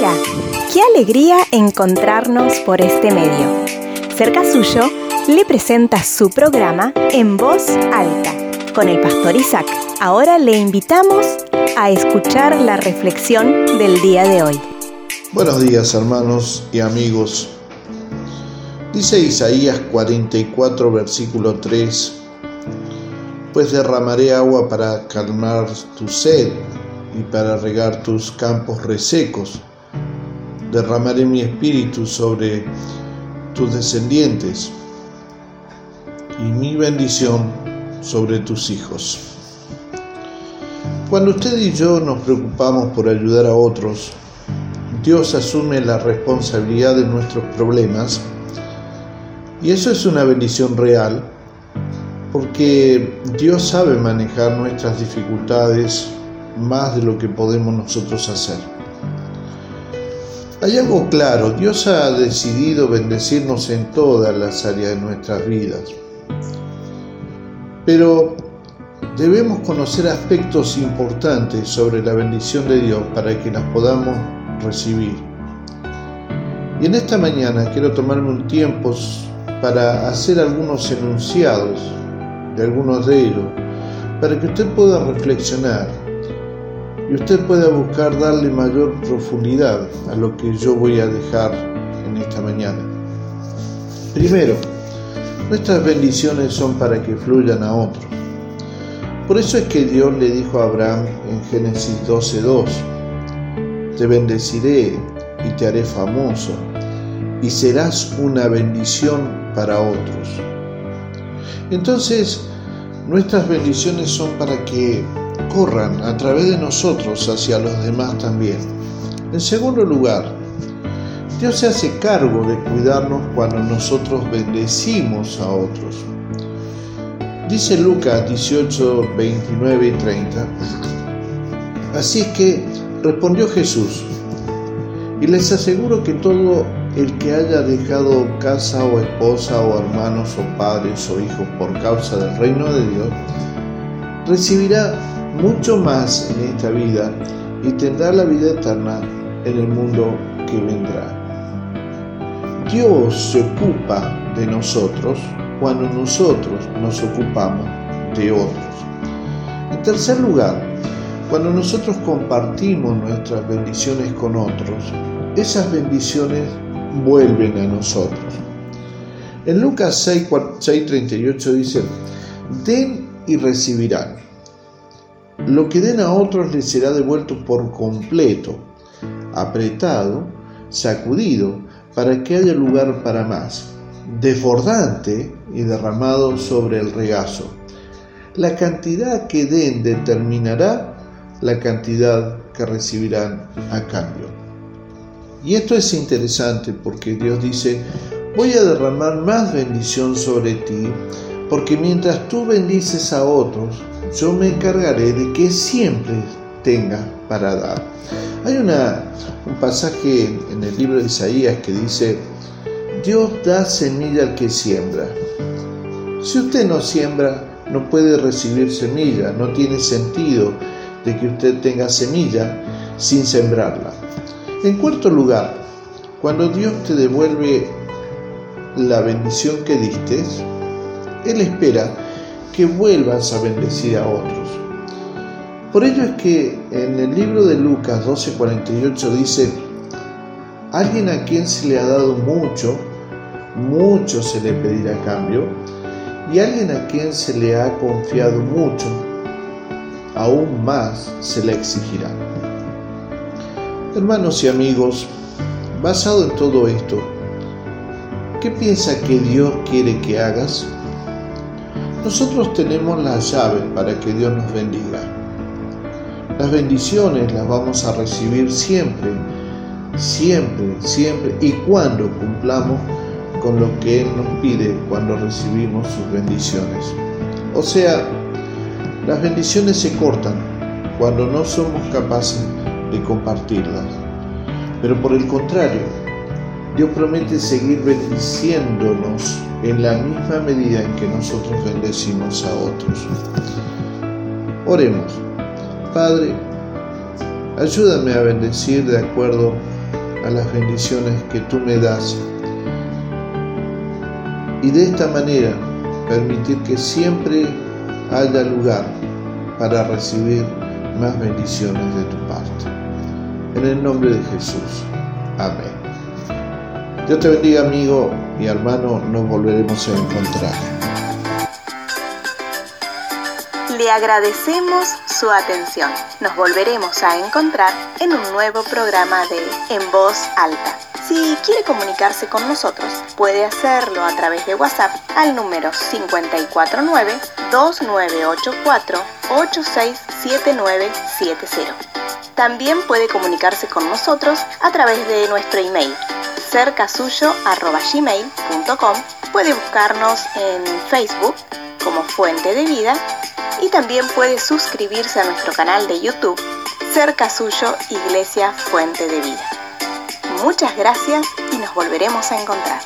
Hola, qué alegría encontrarnos por este medio. Cerca suyo le presenta su programa En Voz Alta con el pastor Isaac. Ahora le invitamos a escuchar la reflexión del día de hoy. Buenos días hermanos y amigos. Dice Isaías 44 versículo 3, pues derramaré agua para calmar tu sed y para regar tus campos resecos. Derramaré mi espíritu sobre tus descendientes y mi bendición sobre tus hijos. Cuando usted y yo nos preocupamos por ayudar a otros, Dios asume la responsabilidad de nuestros problemas y eso es una bendición real porque Dios sabe manejar nuestras dificultades más de lo que podemos nosotros hacer. Hay algo claro, Dios ha decidido bendecirnos en todas las áreas de nuestras vidas. Pero debemos conocer aspectos importantes sobre la bendición de Dios para que las podamos recibir. Y en esta mañana quiero tomarme un tiempo para hacer algunos enunciados de algunos de ellos, para que usted pueda reflexionar y usted pueda buscar darle mayor profundidad a lo que yo voy a dejar en esta mañana. Primero, nuestras bendiciones son para que fluyan a otros. Por eso es que Dios le dijo a Abraham en Génesis 12:2, te bendeciré y te haré famoso, y serás una bendición para otros. Entonces, nuestras bendiciones son para que corran a través de nosotros hacia los demás también. En segundo lugar, Dios se hace cargo de cuidarnos cuando nosotros bendecimos a otros. Dice Lucas 18, 29 y 30. Así es que respondió Jesús, y les aseguro que todo el que haya dejado casa o esposa o hermanos o padres o hijos por causa del reino de Dios, recibirá mucho más en esta vida y tendrá la vida eterna en el mundo que vendrá. Dios se ocupa de nosotros cuando nosotros nos ocupamos de otros. En tercer lugar, cuando nosotros compartimos nuestras bendiciones con otros, esas bendiciones vuelven a nosotros. En Lucas 6:38 dice, den y recibirán. Lo que den a otros les será devuelto por completo, apretado, sacudido, para que haya lugar para más, desbordante y derramado sobre el regazo. La cantidad que den determinará la cantidad que recibirán a cambio. Y esto es interesante porque Dios dice, voy a derramar más bendición sobre ti, porque mientras tú bendices a otros, yo me encargaré de que siempre tenga para dar. Hay una, un pasaje en el libro de Isaías que dice, Dios da semilla al que siembra. Si usted no siembra, no puede recibir semilla, no tiene sentido de que usted tenga semilla sin sembrarla. En cuarto lugar, cuando Dios te devuelve la bendición que diste, Él espera que vuelvas a bendecir a otros. Por ello es que en el libro de Lucas 12:48 dice, alguien a quien se le ha dado mucho, mucho se le pedirá cambio, y alguien a quien se le ha confiado mucho, aún más se le exigirá. Hermanos y amigos, basado en todo esto, ¿qué piensa que Dios quiere que hagas? Nosotros tenemos las llaves para que Dios nos bendiga. Las bendiciones las vamos a recibir siempre, siempre, siempre y cuando cumplamos con lo que Él nos pide cuando recibimos sus bendiciones. O sea, las bendiciones se cortan cuando no somos capaces de compartirlas. Pero por el contrario, Dios promete seguir bendiciéndonos en la misma medida en que nosotros bendecimos a otros. Oremos. Padre, ayúdame a bendecir de acuerdo a las bendiciones que tú me das y de esta manera permitir que siempre haya lugar para recibir más bendiciones de tu parte. En el nombre de Jesús. Amén. Dios te bendiga amigo y hermano, nos volveremos a encontrar. Le agradecemos su atención. Nos volveremos a encontrar en un nuevo programa de En Voz Alta. Si quiere comunicarse con nosotros, puede hacerlo a través de WhatsApp al número 549-2984-867970. También puede comunicarse con nosotros a través de nuestro email cercasuyo.gmail.com Puede buscarnos en Facebook como Fuente de Vida y también puede suscribirse a nuestro canal de YouTube Cerca Suyo Iglesia Fuente de Vida. Muchas gracias y nos volveremos a encontrar.